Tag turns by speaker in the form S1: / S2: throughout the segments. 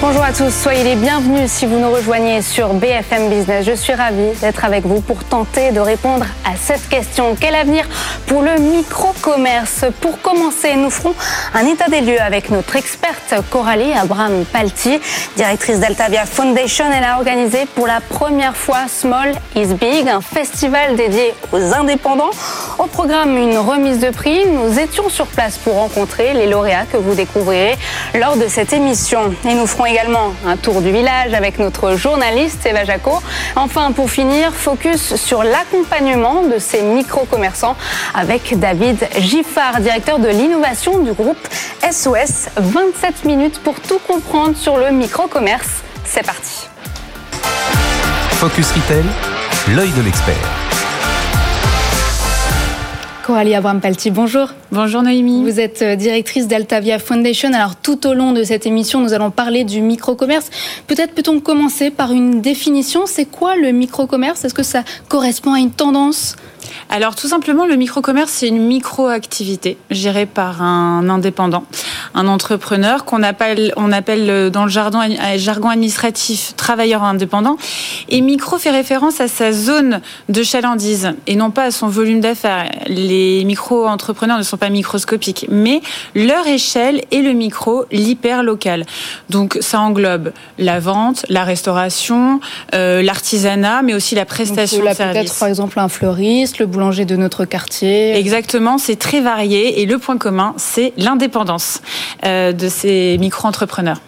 S1: Bonjour à tous, soyez les bienvenus si vous nous rejoignez sur BFM Business. Je suis ravie d'être avec vous pour tenter de répondre à cette question. Quel avenir pour le micro-commerce? Pour commencer, nous ferons un état des lieux avec notre experte Coralie Abraham Palti, directrice d'Altavia Foundation. Elle a organisé pour la première fois Small is Big, un festival dédié aux indépendants. Au programme, une remise de prix. Nous étions sur place pour rencontrer les lauréats que vous découvrirez lors de cette émission. Et nous ferons également un tour du village avec notre journaliste Eva Jaco. Enfin, pour finir, focus sur l'accompagnement de ces micro-commerçants avec David Giffard, directeur de l'innovation du groupe SOS. 27 minutes pour tout comprendre sur le micro-commerce. C'est parti.
S2: Focus Retail, l'œil de l'expert.
S1: Coralie Abraham-Palti, bonjour.
S3: Bonjour Noémie.
S1: Vous êtes euh, directrice d'Altavia Foundation. Alors tout au long de cette émission, nous allons parler du micro-commerce. Peut-être peut-on commencer par une définition. C'est quoi le micro-commerce? Est-ce que ça correspond à une tendance?
S3: Alors tout simplement, le micro-commerce, c'est une micro-activité gérée par un indépendant, un entrepreneur qu'on appelle, on appelle dans le jargon, jargon administratif travailleur indépendant. Et micro fait référence à sa zone de chalandise et non pas à son volume d'affaires. Les micro-entrepreneurs ne sont pas microscopiques, mais leur échelle est le micro, l'hyper local. Donc ça englobe la vente, la restauration, euh, l'artisanat, mais aussi la prestation de services.
S1: Peut-être par exemple un fleuriste, le boulanger de notre quartier.
S3: Exactement, c'est très varié et le point commun, c'est l'indépendance euh, de ces micro-entrepreneurs.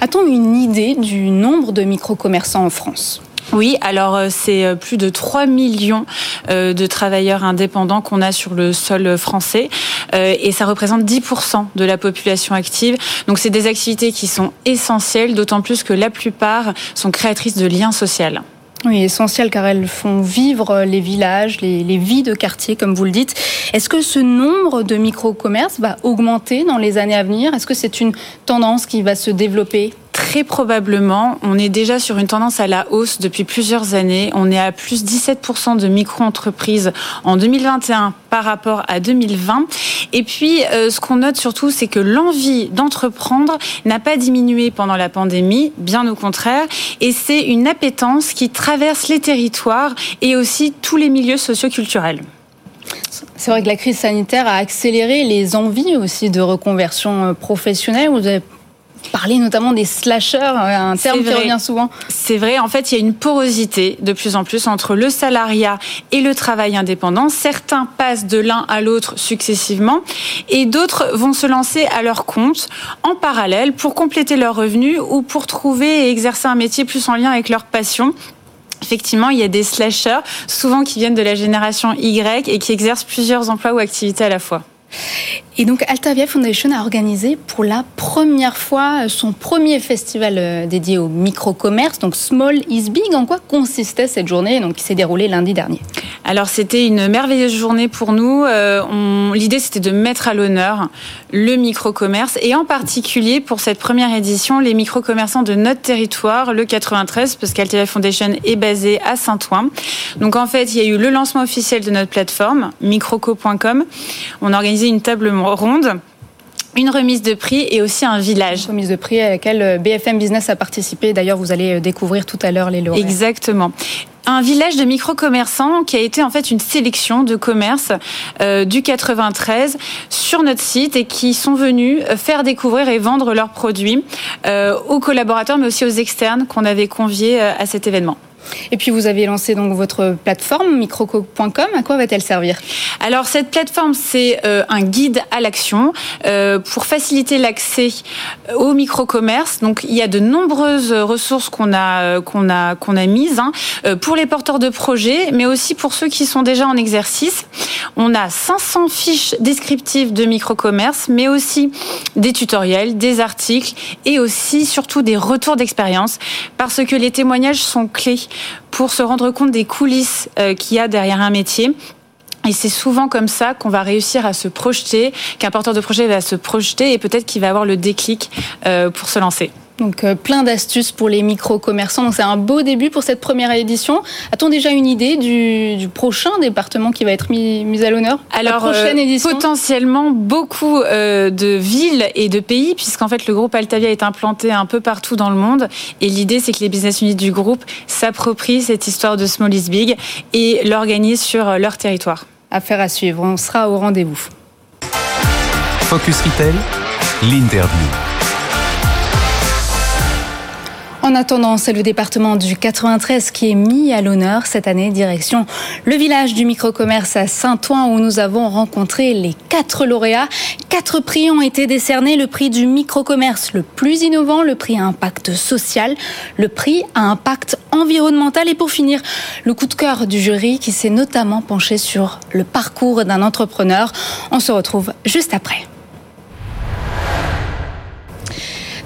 S1: A-t-on une idée du nombre de micro-commerçants en France?
S3: Oui, alors euh, c'est euh, plus de 3 millions de travailleurs indépendants qu'on a sur le sol français et ça représente 10% de la population active. Donc c'est des activités qui sont essentielles, d'autant plus que la plupart sont créatrices de liens sociaux.
S1: Oui, essentiel car elles font vivre les villages, les, les vies de quartier, comme vous le dites. Est-ce que ce nombre de micro-commerces va augmenter dans les années à venir? Est-ce que c'est une tendance qui va se développer?
S3: Très probablement, on est déjà sur une tendance à la hausse depuis plusieurs années. On est à plus 17% de micro-entreprises en 2021 par rapport à 2020. Et puis, euh, ce qu'on note surtout, c'est que l'envie d'entreprendre n'a pas diminué pendant la pandémie, bien au contraire. Et c'est une appétence qui traverse les territoires et aussi tous les milieux socioculturels.
S1: C'est vrai que la crise sanitaire a accéléré les envies aussi de reconversion euh, professionnelle. Vous avez parler notamment des slashers, euh, un terme qui revient souvent.
S3: C'est vrai, en fait, il y a une porosité de plus en plus entre le salariat et le travail indépendant. Certains passent de l'un à l'autre successivement et d'autres vont se lancer à leur compte en parallèle pour compléter leurs revenus ou pour trouver et exercer un métier plus en lien avec leur passion. Effectivement, il y a des slashers, souvent qui viennent de la génération Y et qui exercent plusieurs emplois ou activités à la fois.
S1: Et donc Altavia Foundation a organisé pour la première fois son premier festival euh, dédié au micro-commerce, donc Small is Big. En quoi consistait cette journée donc, qui s'est déroulée lundi dernier?
S3: Alors c'était une merveilleuse journée pour nous. Euh, l'idée c'était de mettre à l'honneur le micro-commerce et en particulier pour cette première édition les micro-commerçants de notre territoire, le 93, parce qu'Altavia Foundation est basée à Saint-Ouen. Donc en fait il y a eu le lancement officiel de notre plateforme, microco.com. On a organisé une table ronde une remise de prix et aussi un village. Une
S1: remise de prix à laquelle euh, BFM Business a participé. D'ailleurs, vous allez euh, découvrir tout à l'heure les lauréats.
S3: Exactement un village de micro-commerçants qui a été en fait une sélection de commerces euh, du 93 sur notre site et qui sont venus faire découvrir et vendre leurs produits aux collaborateurs mais aussi aux externes qu'on avait conviés à cet événement.
S1: Et puis vous avez lancé donc votre plateforme microco.com. À quoi va-t-elle servir?
S3: Alors cette plateforme, c'est euh, un guide à l'action euh, pour faciliter l'accès au micro-commerce. Donc il y a de nombreuses ressources qu'on a euh, qu'on a qu'on a mises hein, pour les porteurs de projets, mais aussi pour ceux qui sont déjà en exercice. On a 500 fiches descriptives de micro-commerce, mais aussi des tutoriels, des articles et aussi surtout des retours d'expérience parce que les témoignages sont clés pour se rendre compte des coulisses euh, qu'il y a derrière un métier. Et c'est souvent comme ça qu'on va réussir à se projeter, qu'un porteur de projet va se projeter et peut-être qu'il va avoir le déclic euh, pour se lancer.
S1: Donc euh, plein d'astuces pour les micro-commerçants. Donc c'est un beau début pour cette première édition. A-t-on déjà une idée du, prochain département qui va être mis, à l'honneur?
S3: Alors prochaine édition? potentiellement beaucoup de villes et de pays, puisqu'en fait le groupe Altavia est implanté un peu partout dans le monde. Et l'idée c'est que les business units du groupe s'approprient cette histoire de Small is Big et l'organisent sur leur territoire.
S1: Affaire à suivre. On sera au rendez-vous.
S2: Focus Retail, l'interview.
S1: En attendant, c'est le département du 93 qui est mis à l'honneur cette année, direction le village du microcommerce à Saint-Ouen où nous avons rencontré les quatre lauréats. Quatre prix ont été décernés. Le prix du microcommerce le plus innovant, le prix à impact social, le prix à impact environnemental et pour finir, le coup de cœur du jury qui s'est notamment penché sur le parcours d'un entrepreneur. On se retrouve juste après.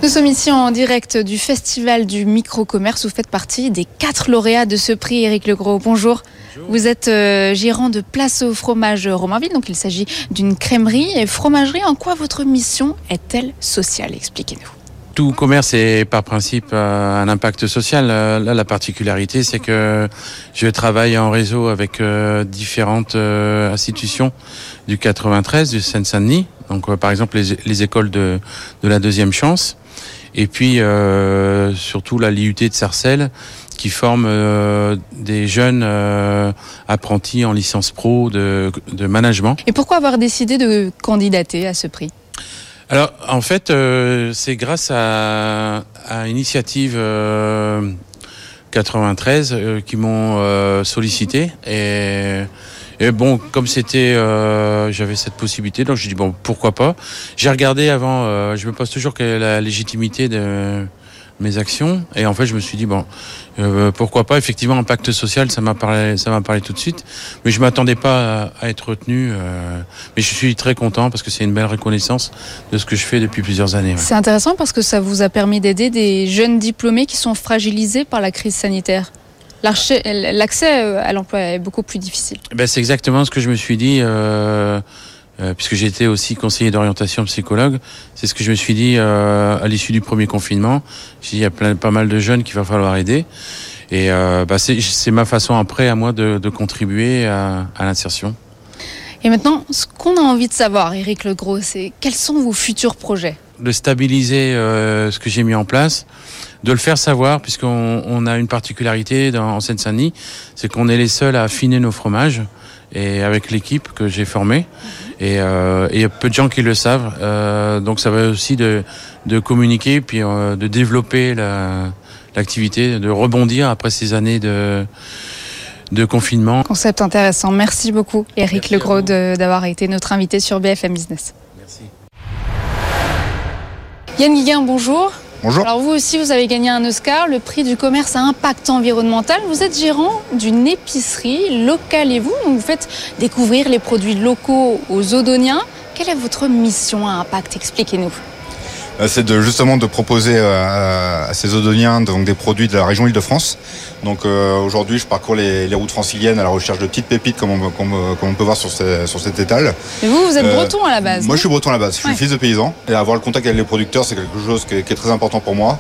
S1: Nous sommes ici en direct du Festival du micro-commerce. Vous faites partie des quatre lauréats de ce prix, Éric Legros. Bonjour. Vous êtes euh, gérant de Place au fromage Romainville, donc il s'agit d'une crèmerie et fromagerie. En quoi votre mission est-elle sociale? Expliquez-nous.
S4: Tout commerce est par principe euh, un impact social. Euh, là, la particularité, c'est que je travaille en réseau avec différentes institutions du 93, du Seine-Saint-Denis. Donc, par exemple, les, écoles de, de la deuxième chance et puis euh, surtout la l'IUT de Sarcelles qui forme euh, des jeunes euh, apprentis en licence pro de, de, management.
S1: Et pourquoi avoir décidé de candidater à ce prix?
S4: Alors en fait c'est grâce à, à Initiative 93 qui m'ont sollicité et et bon, comme c'était, euh, j'avais cette possibilité, donc je dis bon, pourquoi pas. J'ai regardé avant, euh, je me pose toujours quelle est la légitimité de mes actions, et en fait, je me suis dit bon, euh, pourquoi pas. Effectivement, impact social, ça m'a parlé, ça m'a parlé tout de suite, mais je m'attendais pas à, être retenu. mais je suis très content parce que c'est une belle reconnaissance de ce que je fais depuis plusieurs années.
S1: C'est intéressant parce que ça vous a permis d'aider des jeunes diplômés qui sont fragilisés par la crise sanitaire l'accès euh, à l'emploi est beaucoup plus difficile.
S4: Ben, c'est exactement ce que je me suis dit, euh, euh, puisque j'étais aussi conseiller d'orientation psychologue. C'est ce que je me suis dit à l'issue du premier confinement. J'ai dit, il y a plein, pas mal de jeunes qu'il va falloir aider. Et bah, c'est ma façon après à moi de, contribuer à, à l'insertion.
S1: Et maintenant, ce qu'on a envie de savoir, Eric Legros, c'est quels sont vos futurs projets?
S4: De stabiliser ce que j'ai mis en place, de le faire savoir, puisqu'on on a une particularité dans, en Seine-Saint-Denis, c'est qu'on est les seuls à affiner nos fromages, et avec l'équipe que j'ai formée. Et euh, il y a peu de gens qui le savent, euh, donc ça va aussi de, de communiquer, puis euh, de développer l'activité, de rebondir après ces années de de confinement.
S1: Concept intéressant. Merci beaucoup, Eric Legros, d'avoir été notre invité sur BFM Business. Merci. Yann Guiguin, bonjour.
S5: Bonjour.
S1: Alors vous aussi, vous avez gagné un Oscar, le prix du commerce à impact environnemental. Vous êtes gérant d'une épicerie locale et vous, vous faites découvrir les produits locaux aux Odoniens. Quelle est votre mission à impact? Expliquez-nous.
S5: Euh, c'est de, justement de proposer euh, à, ces Odoniens donc, des produits de la région Île-de-France. Donc euh, aujourd'hui, je parcours les, routes franciliennes à la recherche de petites pépites, comme on, peut voir sur, sur cet étal.
S1: Et vous, vous êtes breton à la base
S5: Moi, je suis breton à la base. Je suis fils de paysan. Et avoir le contact avec les producteurs, c'est quelque chose qui est très important pour moi.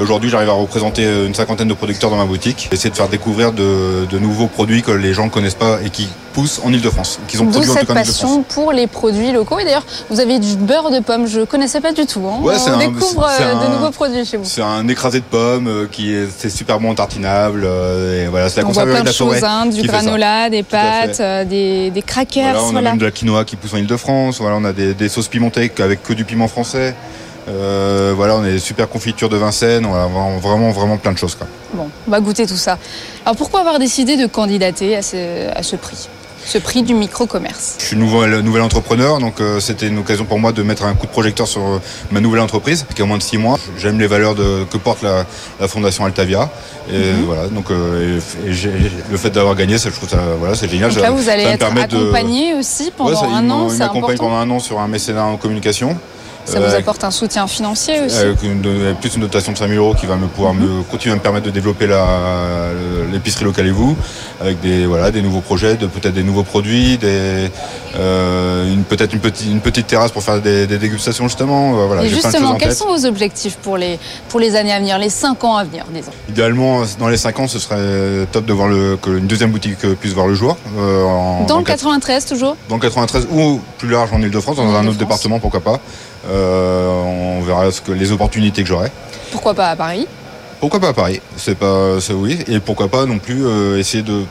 S5: Et aujourd'hui, j'arrive à représenter une cinquantaine de producteurs dans ma boutique. Essayer de faire découvrir de, nouveaux produits que les gens ne connaissent pas et qui poussent en Ile-de-France.
S1: Qu'ils ont produit cette passion pour les produits locaux. Et d'ailleurs, vous avez du beurre de pomme. Je ne connaissais pas du tout. Hein. On découvre euh, de nouveaux produits chez vous.
S5: C'est un écrasé de pommes euh, qui est, c'est super bon tartinable. Euh, et voilà, c'est la
S1: On voit plein de choses, hein, du granola, des pâtes, des, des crackers.
S5: on a même de la quinoa qui pousse en Ile-de-France. Voilà, on a des, des sauces pimentées avec que du piment français. Euh, voilà, on est super confiture de Vincennes, on a vraiment, vraiment plein de choses.
S1: Bon, on va goûter tout ça. Alors pourquoi avoir décidé de candidater à ce, prix? Ce prix du micro-commerce.
S5: Je suis nouvel, nouvel entrepreneur, donc euh, c'était une occasion pour moi de mettre un coup de projecteur sur euh, ma nouvelle entreprise, qui a moins de six mois. J'aime les valeurs que porte la, fondation Altavia. Et mhm. voilà, donc le fait d'avoir gagné, je trouve ça, voilà, c'est génial.
S1: Donc là, vous allez être accompagné aussi pendant un an.
S5: Pendant un an sur un mécénat en communication.
S6: Ça vous apporte un soutien financier aussi
S5: Avec une, plus une dotation de 5 000 euros qui va me pouvoir me continuer à me permettre de développer l'épicerie locale et vous, avec des, voilà, des nouveaux projets, de, peut-être des nouveaux produits, des, une, peut-être une petite, une petite terrasse pour faire des, dégustations justement.
S6: Voilà, et justement, quels sont vos objectifs pour les, pour les années à venir, les 5 ans à venir, disons?
S5: Idéalement, dans les 5 ans, ce serait top de voir le, qu'une deuxième boutique puisse voir le jour.
S6: dans le 93 toujours?
S5: Dans le 93 ou plus large en Ile-de-France, dans un autre département, pourquoi pas. Euh, on verra ce que, les opportunités que j'aurai.
S6: Pourquoi pas à Paris?
S5: Pourquoi pas à Paris? C'est pas, oui. Et pourquoi pas non plus euh, essayer de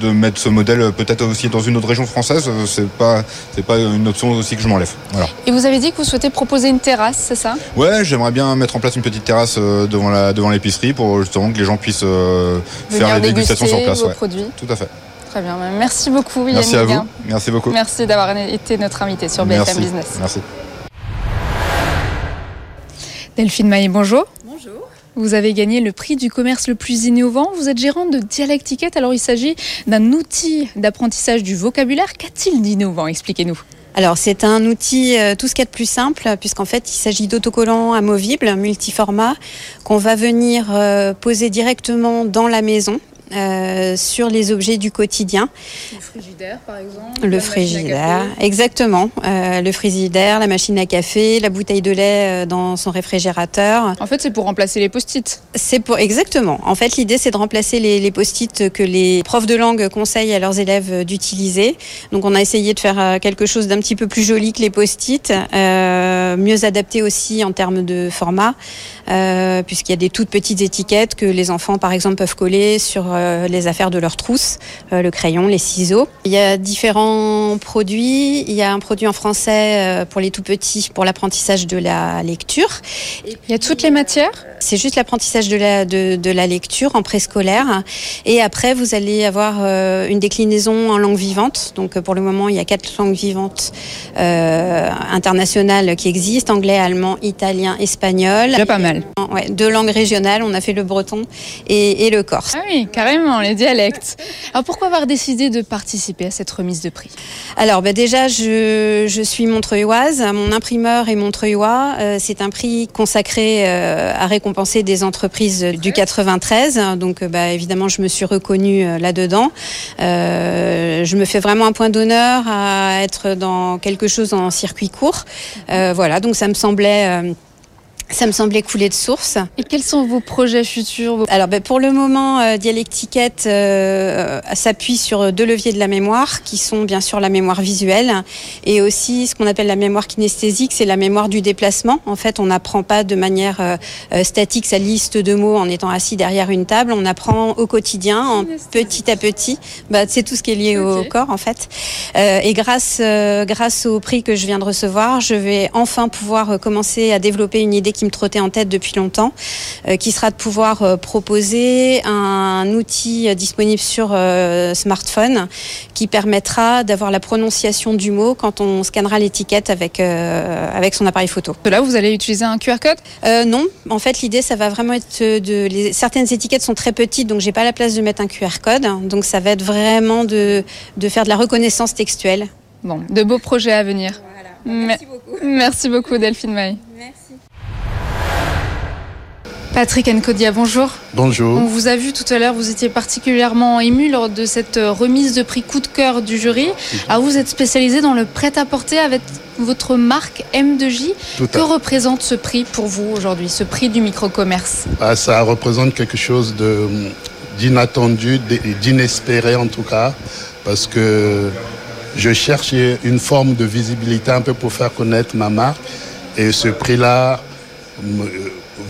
S5: de mettre ce modèle peut-être aussi dans une autre région française, euh, c'est pas c'est pas une option aussi que je m'enlève. Voilà.
S6: Et vous avez dit que vous souhaitez proposer une terrasse, c'est ça?
S5: Ouais, j'aimerais bien mettre en place une petite terrasse devant la devant l'épicerie pour justement que les gens puissent faire les dégustations sur place.
S6: Vos produits.
S5: Tout à fait.
S6: Très bien. Merci beaucoup,
S5: Yannick. Merci à vous. Merci beaucoup.
S6: Merci d'avoir été notre invité sur BFM Business.
S5: Merci.
S6: Delphine Maillet, bonjour.
S7: Bonjour.
S6: Vous avez gagné le prix du commerce le plus innovant. Vous êtes gérante de Dialectiquette. Alors, il s'agit d'un outil d'apprentissage du vocabulaire. Qu'a-t-il d'innovant? Expliquez-nous.
S7: Alors c'est un outil euh, tout ce qu'il y a de plus simple puisqu'en fait il s'agit d'autocollants amovibles multiformat qu'on va venir euh, poser directement dans la maison euh, sur les objets du quotidien.
S6: Le frigidaire, par exemple.
S7: Le frigidaire, exactement. Euh, le frigidaire, la machine à café, la bouteille de lait euh, dans son réfrigérateur.
S6: En fait, c'est pour remplacer les post-it.
S7: C'est pour exactement. En fait, l'idée c'est de remplacer les, les post-it que les profs de langue conseillent à leurs élèves d'utiliser. Donc, on a essayé de faire quelque chose d'un petit peu plus joli que les post-it, mieux adapté aussi en termes de format, puisqu'il y a des toutes petites étiquettes que les enfants, par exemple, peuvent coller sur euh, les affaires de leur trousse, euh, le crayon, les ciseaux. Il y a différents produits. Il y a un produit en français euh, pour les tout petits pour l'apprentissage de la lecture.
S6: Il y a toutes les matières?
S7: C'est juste l'apprentissage de la, de, la lecture en préscolaire. Et après, vous allez avoir une déclinaison en langue vivante. Donc pour le moment, il y a quatre langues vivantes internationales qui existent anglais, allemand, italien, espagnol.
S6: Déjà pas mal.
S7: Ouais, deux langues régionales. On a fait le breton et, et le corse.
S6: Ah oui, carrément, les dialectes. Alors pourquoi avoir décidé de participer à cette remise de prix?
S7: Alors ben déjà, je, je, suis montreuilloise, mon imprimeur est montreuillois. Euh, c'est un prix consacré euh, à récompenser des entreprises du 93. Donc bah, évidemment, je me suis reconnue euh, là-dedans. je me fais vraiment un point d'honneur à être dans quelque chose en circuit court. voilà, donc ça me semblait ça me semblait couler de source.
S6: Et quels sont vos projets futurs
S7: Alors ben, pour le moment, euh, Dialectiquette euh, s'appuie sur deux leviers de la mémoire, qui sont bien sûr la mémoire visuelle et aussi ce qu'on appelle la mémoire kinesthésique, c'est la mémoire du déplacement. En fait, on n'apprend pas de manière euh, statique sa liste de mots en étant assis derrière une table. On apprend au quotidien, en petit à petit. Bah, c'est tout ce qui est lié au corps en fait. et grâce, grâce au prix que je viens de recevoir, je vais enfin pouvoir commencer à développer une idée qui me trottait en tête depuis longtemps, euh, qui sera de pouvoir euh, proposer un outil euh, disponible sur smartphone qui permettra d'avoir la prononciation du mot quand on scannera l'étiquette avec, avec son appareil photo.
S6: Là, vous allez utiliser un QR code?
S7: Non, en fait, l'idée, ça va vraiment être de... Les, certaines étiquettes sont très petites, donc j'ai pas la place de mettre un QR code. Donc ça va être vraiment de, de faire de la reconnaissance textuelle.
S6: Bon, de beaux projets à venir.
S7: Merci beaucoup.
S6: Merci beaucoup Delphine May.
S7: Merci.
S6: Patrick Nkodia, bonjour.
S8: Bonjour.
S6: On vous a vu tout à l'heure, vous étiez particulièrement ému lors de cette euh, remise de prix coup de cœur du jury. Alors vous êtes spécialisé dans le prêt-à-porter avec votre marque M2J. que représente ce prix pour vous aujourd'hui, ce prix du micro-commerce?
S8: Ah, Ça représente quelque chose d'inattendu, d'inespéré en tout cas, parce que je cherchais une forme de visibilité un peu pour faire connaître ma marque. Et ce prix-là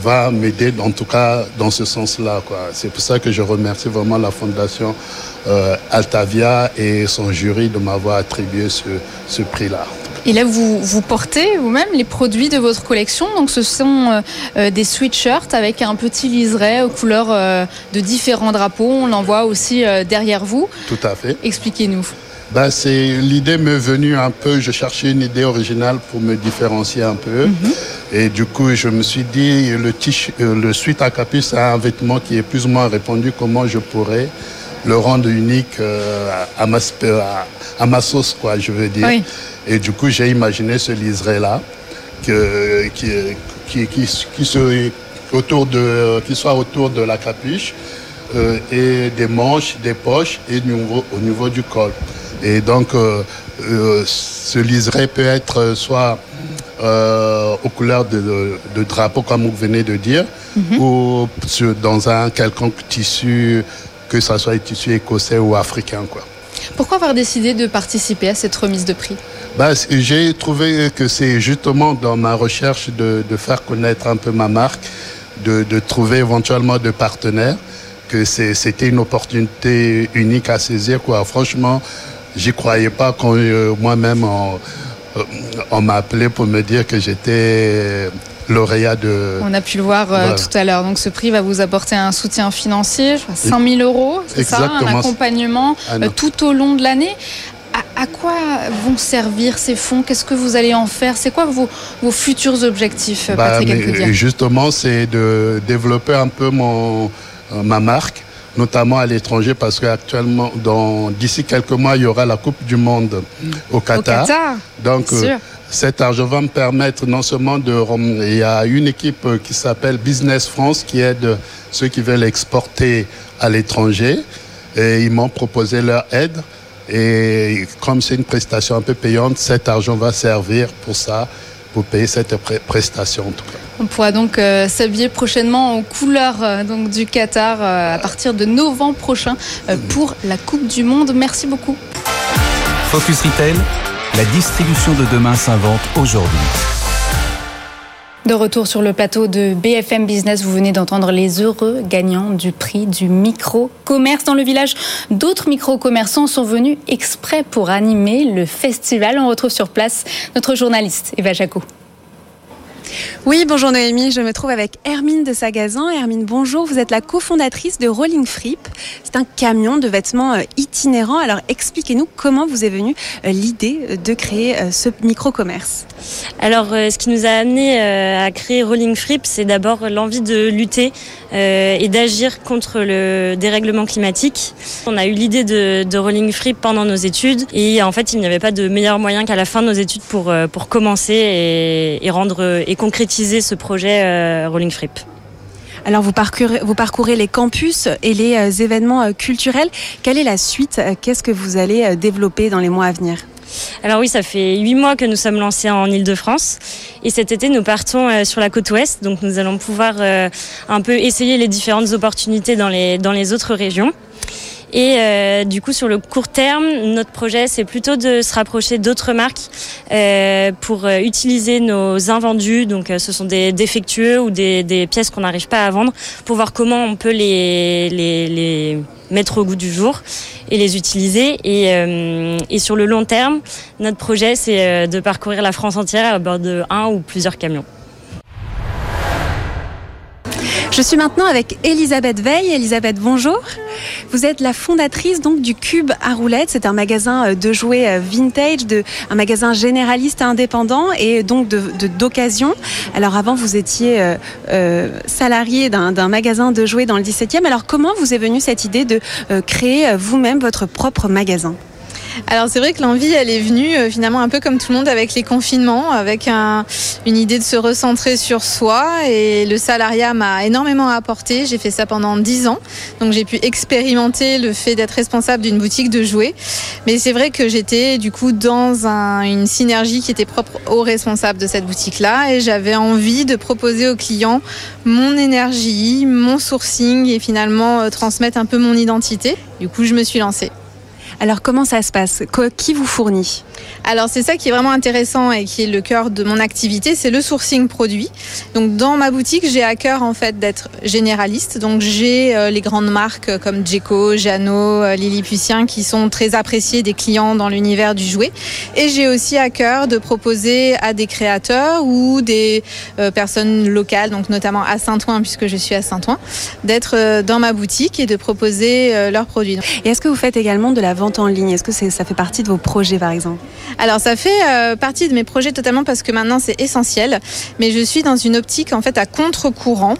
S8: va m'aider en tout cas dans ce sens-là. C'est pour ça que je remercie vraiment la Fondation euh, Altavia et son jury de m'avoir attribué ce, prix-là.
S6: Et là, vous, vous portez vous-même les produits de votre collection. Donc, ce sont euh, euh, des sweatshirts avec un petit liseré aux couleurs de différents drapeaux. On l'en voit aussi derrière vous.
S8: Tout à fait.
S6: Expliquez-nous.
S8: Ben, c'est l'idée m'est venue un peu. Je cherchais une idée originale pour me différencier un peu. Mhm. Et du coup, je me suis dit, le, euh, le suite à capuche, c'est un vêtement qui est plus ou moins répandu. Comment je pourrais le rendre unique euh, à, ma, à, ma sauce, quoi, je veux dire. Et du coup, j'ai imaginé ce liseré-là. que, qui, qui, qui, qui, se, autour de, qui soit autour de la capuche euh, et des manches, des poches et niveau, au niveau du col. Et donc, euh, euh, ce liseré peut être soit euh, aux couleurs de, de, drapeau, comme vous venez de dire,
S3: Mhm.
S8: ou sur- dans un quelconque tissu, que ce soit un tissu écossais ou africain. Quoi.
S6: Pourquoi avoir décidé de participer à cette remise de prix?
S8: Bah, J'ai trouvé que c'est justement dans ma recherche de, de faire connaître un peu ma marque, de, de trouver éventuellement de partenaires, que c'était une opportunité unique à saisir. Quoi. Franchement, j'y croyais pas quand euh, moi-même on, euh, on m'a appelé pour me dire que j'étais lauréat de...
S6: On a pu le voir euh,
S8: Voilà.
S6: tout à l'heure. Donc ce prix va vous apporter un soutien financier, je crois 5 000 euros, c'est ça, un accompagnement
S8: Ah
S6: euh, tout au long de l'année. À, à quoi vont servir ces fonds? Qu'est-ce que vous allez en faire? C'est quoi vos, vos futurs objectifs,
S8: Bah,
S6: Patrick
S8: justement, c'est de développer un peu mon, ma marque, notamment à l'étranger, parce qu'actuellement, dans- d'ici quelques mois, il y aura la Coupe du Monde au
S6: Au
S8: Qatar.
S6: Qatar,
S8: Donc, euh, cet argent va me permettre non seulement de... Il y a une équipe euh, qui s'appelle Business France qui aide ceux qui veulent exporter à l'étranger. Et ils m'ont proposé leur aide. Et comme c'est une prestation un peu payante, cet argent va servir pour ça, pour payer cette prestation en tout cas.
S6: On pourra donc euh, s'habiller prochainement aux couleurs euh, donc, du Qatar euh, à partir de novembre prochain euh, pour la Coupe du Monde. Merci beaucoup.
S2: Focus Retail, la distribution de demain s'invente aujourd'hui.
S1: De retour sur le plateau de BFM Business, vous venez d'entendre les heureux gagnants du prix du micro-commerce. Dans le village, d'autres micro-commerçants sont venus exprès pour animer le festival. On retrouve sur place notre journaliste Eva Jaco.
S9: Oui, bonjour Noémie, je me trouve avec Hermine de Sagazan. Hermine, bonjour, vous êtes la cofondatrice de Rolling Frip. C'est un camion de vêtements euh, itinérant. Alors expliquez-nous comment vous est venue euh, l'idée euh, de créer ce micro-commerce.
S10: Alors, ce qui nous a amené à créer Rolling Frip, c'est d'abord l'envie de lutter euh, et d'agir contre le dérèglement climatique. On a eu l'idée de, de Rolling Frip pendant nos études et en fait, il n'y avait pas de meilleur moyen qu'à la fin de nos études pour, euh, pour commencer et, et rendre et concrétiser ce projet euh, Rolling Frip.
S9: Alors vous parcourez, vous parcourez les campus et les euh, événements euh, culturels. Quelle est la suite? Euh, Qu'est-ce que vous allez développer dans les mois à venir?
S10: Alors oui, ça fait huit mois que nous sommes lancés en Ile-de-France et cet été nous partons sur la côte ouest, donc nous allons pouvoir un peu essayer les différentes opportunités dans les, dans les autres régions. Et euh, du coup, sur le court terme, notre projet, c'est plutôt de se rapprocher d'autres marques euh, pour euh, utiliser nos invendus. Donc, ce sont des défectueux ou des, pièces qu'on n'arrive pas à vendre, pour voir comment on peut les, mettre au goût du jour et les utiliser. Et, sur le long terme, notre projet, c'est de parcourir la France entière à bord de un ou plusieurs camions.
S9: Je suis maintenant avec Elisabeth Veil. Elisabeth, bonjour. Vous êtes la fondatrice donc du Cube à roulettes. C'est un magasin euh, de jouets euh, vintage, de, un magasin généraliste indépendant et donc d'occasion. Alors avant, vous étiez euh, salarié d'un magasin de jouets dans le 17e. Alors comment vous est venue cette idée de créer vous-même votre propre magasin?
S6: Alors c'est vrai que l'envie, elle est venue euh, finalement un peu comme tout le monde avec les confinements, avec un- une idée de se recentrer sur soi et le salariat m'a énormément apporté. J'ai fait ça pendant 10 ans, donc j'ai pu expérimenter le fait d'être responsable d'une boutique de jouets. Mais c'est vrai que j'étais du coup dans un- une synergie qui était propre aux responsables de cette boutique-là et j'avais envie de proposer aux clients mon énergie, mon sourcing et finalement euh, transmettre un peu mon identité. Du coup, je me suis lancée.
S9: Alors comment ça se passe? Qui vous fournit?
S6: Alors c'est ça qui est vraiment intéressant et qui est le cœur de mon activité, c'est le sourcing produit. Donc dans ma boutique, j'ai à cœur en fait d'être généraliste. Donc j'ai euh, les grandes marques euh, comme Djeco, Jeannot, euh, Lilliputien qui sont très appréciées des clients dans l'univers du jouet. Et j'ai aussi à cœur de proposer à des créateurs ou des euh, personnes locales, donc notamment à Saint-Ouen puisque je suis à Saint-Ouen, d'être dans ma boutique et de proposer leurs produits.
S9: Et est-ce que vous faites également de la vente en ligne Est-ce que ça fait partie de vos projets par exemple
S11: Alors ça fait partie de mes projets totalement parce que maintenant c'est essentiel. Mais je suis dans une optique en fait à contre-courant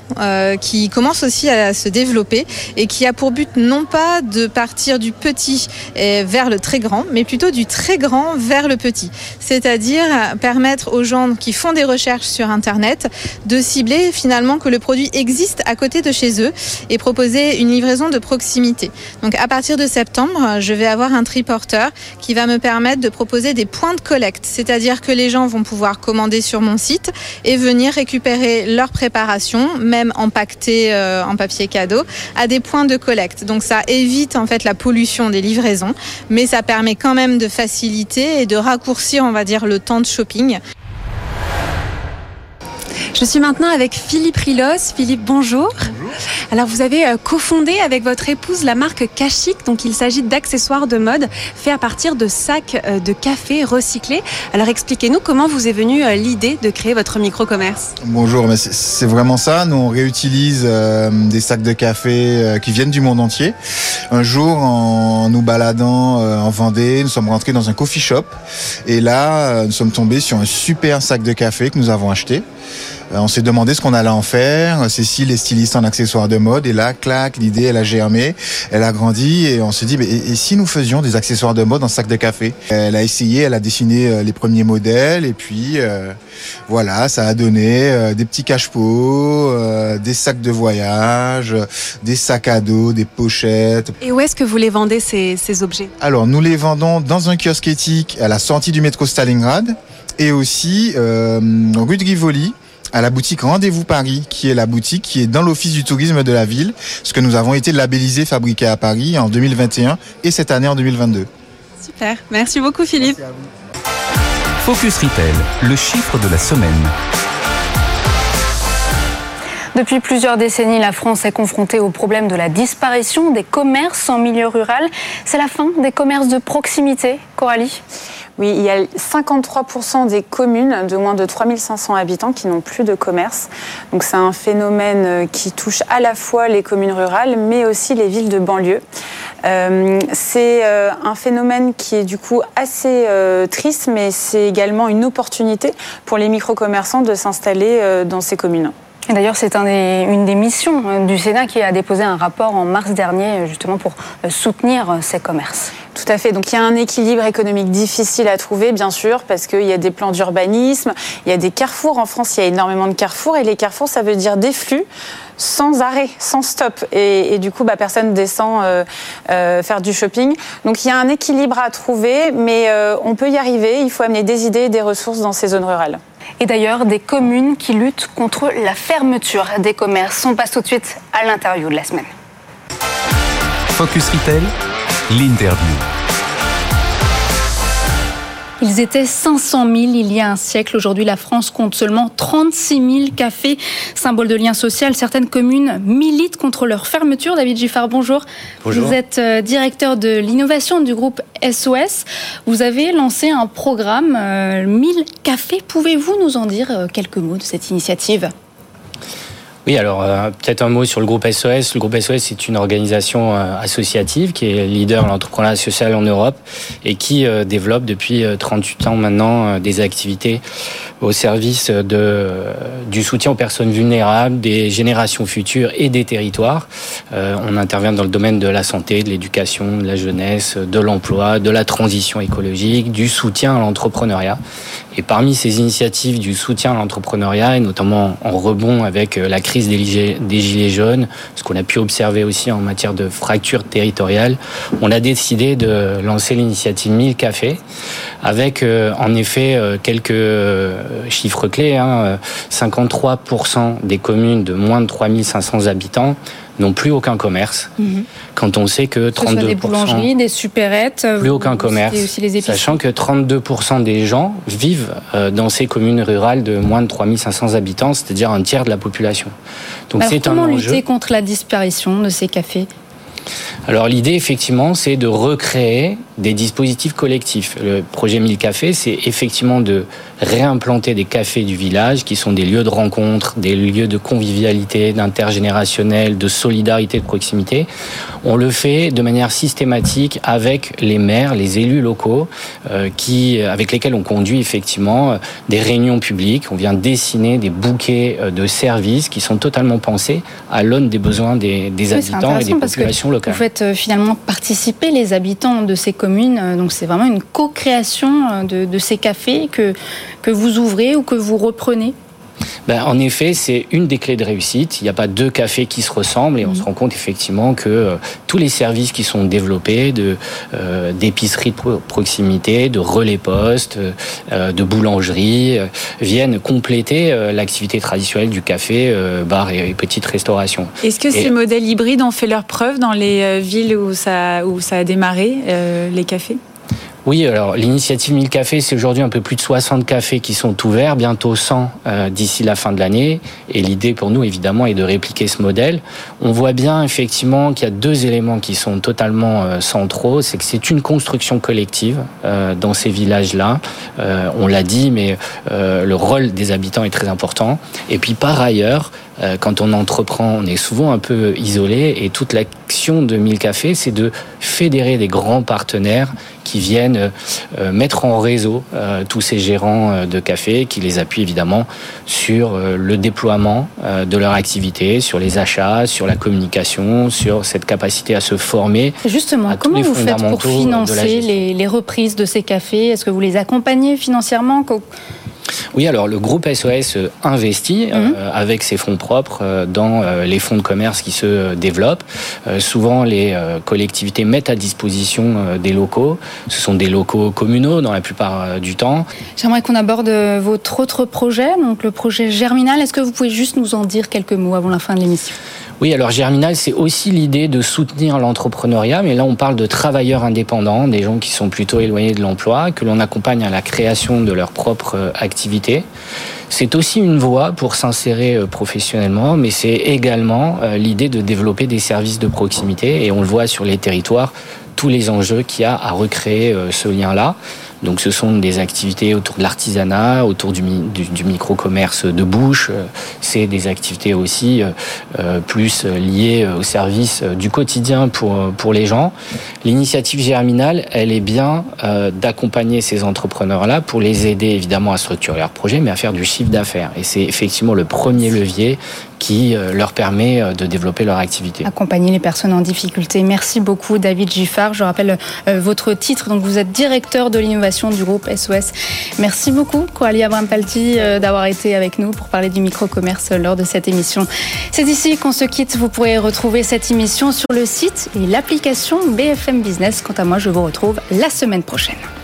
S11: qui commence aussi à se développer et qui a pour but non pas de partir du petit vers le très grand, mais plutôt du très grand vers le petit. C'est-à-dire permettre aux gens qui font des recherches sur Internet de cibler finalement que le produit existe à côté de chez eux et proposer une livraison de proximité. Donc à partir de septembre, je vais avoir un triporteur qui va me permettre de proposer des points de collecte, c'est-à-dire que les gens vont pouvoir commander sur mon site et venir récupérer leur préparation, même empaquetée euh, en papier cadeau, à des points de collecte. Donc ça évite en fait la pollution des livraisons, mais ça permet quand même de faciliter et de raccourcir, on va dire, le temps de shopping.
S9: Je suis maintenant avec Philippe Rilos. Philippe, bonjour. bonjour. Alors, vous avez euh, cofondé avec votre épouse la marque Kashik. Donc, il s'agit d'accessoires de mode faits à partir de sacs euh, de café recyclés. Alors, expliquez-nous comment vous est venue euh, l'idée de créer votre micro-commerce.
S12: Bonjour, mais c'est vraiment ça. Nous, on réutilise des sacs de café qui viennent du monde entier. Un jour, en nous baladant en Vendée, nous sommes rentrés dans un coffee shop. Et là, nous sommes tombés sur un super sac de café que nous avons acheté. On s'est demandé ce qu'on allait en faire. Cécile est styliste en accessoires de mode. Et là, clac, l'idée, elle a germé, elle a grandi et on s'est dit, mais et, si nous faisions des accessoires de mode en sac de café? Elle a essayé, elle a dessiné euh, les premiers modèles et puis euh, voilà, ça a donné des petits cache-pots, des sacs de voyage, des sacs à dos, des pochettes.
S9: Et où est-ce que vous les vendez ces, ces objets?
S12: Alors, nous les vendons dans un kiosque éthique à la sortie du métro Stalingrad et aussi euh, rue de Rivoli à la boutique Rendez-vous Paris, qui est la boutique qui est dans l'office du tourisme de la ville, ce que nous avons été labellisés fabriqués à Paris en 2021 et cette année en 2022.
S9: Super, merci beaucoup Philippe.
S2: Focus Retail, le chiffre de la semaine.
S1: Depuis plusieurs décennies, la France est confrontée au problème de la disparition des commerces en milieu rural. C'est la fin des commerces de proximité, Coralie?
S3: Oui, il y a 53% des communes de moins de 3500 habitants qui n'ont plus de commerce. Donc c'est un phénomène euh, qui touche à la fois les communes rurales, mais aussi les villes de banlieue. Euh, c'est euh, un phénomène qui est du coup assez triste, mais c'est également une opportunité pour les micro-commerçants de s'installer dans ces communes.
S1: D'ailleurs, c'est une des missions du Sénat qui a déposé un rapport en mars dernier justement pour soutenir ces commerces.
S3: Tout à fait. Donc il y a un équilibre économique difficile à trouver, bien sûr, parce qu'il y a des plans d'urbanisme, il y a des carrefours. En France, il y a énormément de carrefours. Et les carrefours, ça veut dire des flux sans arrêt, sans stop. Et, du coup, bah, personne descend euh, euh, faire du shopping. Donc il y a un équilibre à trouver, mais euh, on peut y arriver. Il faut amener des idées et des ressources dans ces zones rurales.
S1: Et d'ailleurs, des communes qui luttent contre la fermeture des commerces. On passe tout de suite à l'interview de la semaine.
S2: Focus Retail L'interview.
S1: Ils étaient 500 000 il y a un siècle. Aujourd'hui, la France compte seulement 36 000 cafés, symbole de lien social. Certaines communes militent contre leur fermeture. David Giffard, bonjour.
S13: bonjour.
S1: Vous êtes euh, directeur de l'innovation du groupe SOS. Vous avez lancé un programme 1000 euh, cafés. Pouvez-vous nous en dire euh, quelques mots de cette initiative?
S13: Oui, alors euh, peut-être un mot sur le groupe SOS. Le groupe SOS est une organisation euh, associative qui est leader de l'entrepreneuriat social en Europe et qui euh, développe depuis 38 ans maintenant des activités au service du soutien aux personnes vulnérables, des générations futures et des territoires. on intervient dans le domaine de la santé, de l'éducation, de la jeunesse, de l'emploi, de la transition écologique, du soutien à l'entrepreneuriat. Et parmi ces initiatives du soutien à l'entrepreneuriat, et notamment en rebond avec la crise des, gilets jaunes, ce qu'on a pu observer aussi en matière de fracture territoriale, on a décidé de lancer l'initiative 1000 cafés avec euh, en effet euh, quelques euh, chiffres clés. 53% hein. des communes de moins de 3500 habitants n'ont plus aucun commerce. Mhm. Quand on sait que 32%...
S1: des boulangeries, des supérettes...
S13: Plus aucun commerce. sachant que 32% des gens vivent euh, dans ces communes rurales de moins de 3500 habitants, c'est-à-dire un tiers de la population.
S1: Donc c'est un enjeu... lutter contre la disparition de ces cafés?
S13: Alors l'idée effectivement c'est de recréer des dispositifs collectifs. Le projet 1000 cafés c'est effectivement de réimplanter des cafés du village qui sont des lieux de rencontre, des lieux de convivialité, d'intergénérationnel, de solidarité, de proximité. On le fait de manière systématique avec les maires, les élus locaux, euh, qui, avec lesquels on conduit effectivement euh, des réunions publiques. On vient dessiner des bouquets euh, de services qui sont totalement pensés à l'aune des besoins des, habitants et des populations locales.
S1: Vous faites finalement participer les habitants de ces communes, donc c'est vraiment une co-création de, de ces cafés que que vous ouvrez ou que vous reprenez
S13: ben, en effet, c'est une des clés de réussite. Il n'y a pas deux cafés qui se ressemblent et on mhm. se rend compte effectivement que euh, tous les services qui sont développés, de euh, d'épicerie de proximité, de relais poste, euh, de boulangerie, viennent compléter l'activité traditionnelle du café, bar et, petite restauration.
S3: Est-ce que ces modèles hybrides ont fait leur preuve dans les villes où ça, où ça a démarré, les cafés?
S13: Oui, alors l'initiative 1000 cafés, c'est aujourd'hui un peu plus de 60 cafés qui sont ouverts, bientôt 100 euh, d'ici la fin de l'année. Et l'idée pour nous, évidemment, est de répliquer ce modèle. On voit bien effectivement qu'il y a deux éléments qui sont totalement euh, centraux. C'est que c'est une construction collective euh, dans ces villages-là. on l'a dit, mais le rôle des habitants est très important. Et puis par ailleurs, quand on entreprend, on est souvent un peu isolé et toute l'action de 1000 cafés, c'est de fédérer des grands partenaires qui viennent euh, mettre en réseau euh, tous ces gérants euh, de café, qui les appuient évidemment sur le déploiement de leur activité, sur les achats, sur la communication, sur cette capacité à se former.
S1: Justement, comment vous faites pour financer les, les reprises de ces cafés? Est-ce que vous les accompagnez financièrement?
S13: Oui, alors le groupe SOS euh, investit euh, mhm. avec ses fonds propres euh, dans les fonds de commerce qui se développent. souvent, les collectivités mettent à disposition des locaux. Ce sont des locaux communaux dans la plupart du temps.
S1: J'aimerais qu'on aborde votre autre projet, donc le projet Germinal. Est-ce que vous pouvez juste nous en dire quelques mots avant la fin de l'émission?
S13: Oui, alors Germinal, c'est aussi l'idée de soutenir l'entrepreneuriat, mais là on parle de travailleurs indépendants, des gens qui sont plutôt éloignés de l'emploi, que l'on accompagne à la création de leur propre activité. C'est aussi une voie pour s'insérer euh, professionnellement, mais c'est également euh, l'idée de développer des services de proximité, et on le voit sur les territoires, tous les enjeux qu'il y a à recréer euh, ce lien-là. Donc ce sont des activités autour de l'artisanat, autour du, micro-commerce de bouche. C'est des activités aussi euh, euh, plus liées au service du quotidien pour, pour les gens. L'initiative Germinal, elle est bien euh, d'accompagner ces entrepreneurs-là pour les aider évidemment à structurer leur projet, mais à faire du chiffre d'affaires. Et c'est effectivement le premier levier qui euh, leur permet euh, de développer leur activité.
S1: Accompagner les personnes en difficulté. Merci beaucoup David Giffard. Je rappelle euh, votre titre. Donc vous êtes directeur de l'innovation du groupe SOS. Merci beaucoup Coralie Abram-Palti d'avoir été avec nous pour parler du micro-commerce lors de cette émission. C'est ici qu'on se quitte. Vous pourrez retrouver cette émission sur le site et l'application BFM Business. Quant à moi, je vous retrouve la semaine prochaine.